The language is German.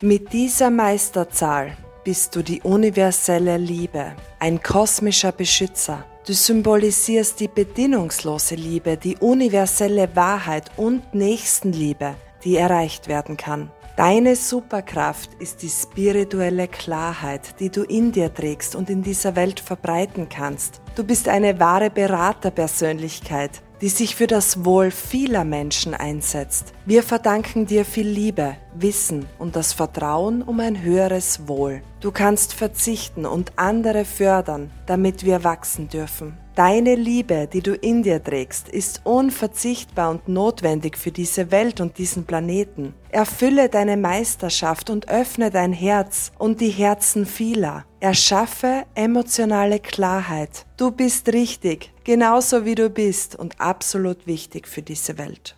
Mit dieser Meisterzahl bist du die universelle Liebe, ein kosmischer Beschützer. Du symbolisierst die bedingungslose Liebe, die universelle Wahrheit und Nächstenliebe, die erreicht werden kann. Deine Superkraft ist die spirituelle Klarheit, die du in dir trägst und in dieser Welt verbreiten kannst. Du bist eine wahre Beraterpersönlichkeit, die sich für das Wohl vieler Menschen einsetzt. Wir verdanken dir viel Liebe, Wissen und das Vertrauen um ein höheres Wohl. Du kannst verzichten und andere fördern, damit wir wachsen dürfen. Deine Liebe, die du in dir trägst, ist unverzichtbar und notwendig für diese Welt und diesen Planeten. Erfülle deine Meisterschaft und öffne dein Herz und die Herzen vieler. Erschaffe emotionale Klarheit. Du bist richtig, genauso wie du bist und absolut wichtig für diese Welt.